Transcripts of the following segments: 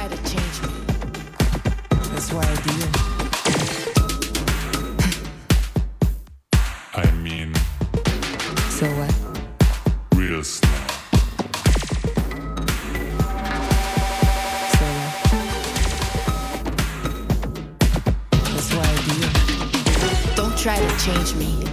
try to change me. That's why I do. I mean. So what? Real slow. So That's why I do. Don't try to change me.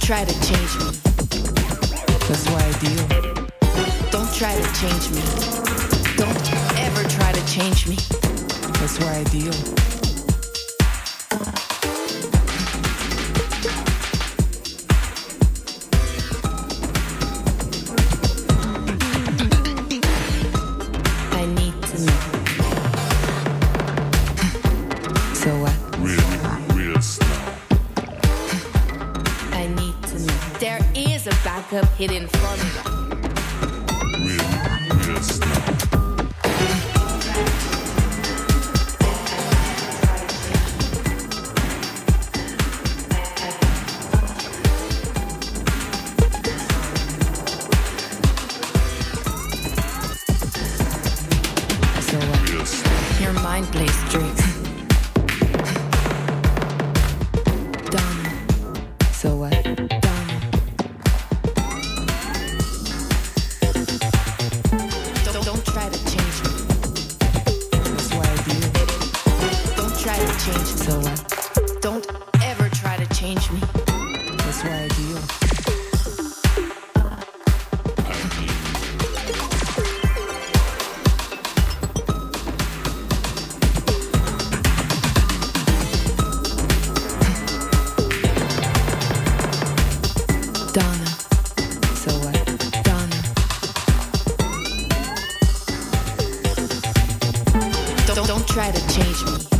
Don't try to change me. That's why I deal. Don't try to change me. Don't ever try to change me. That's why I deal. try to change me.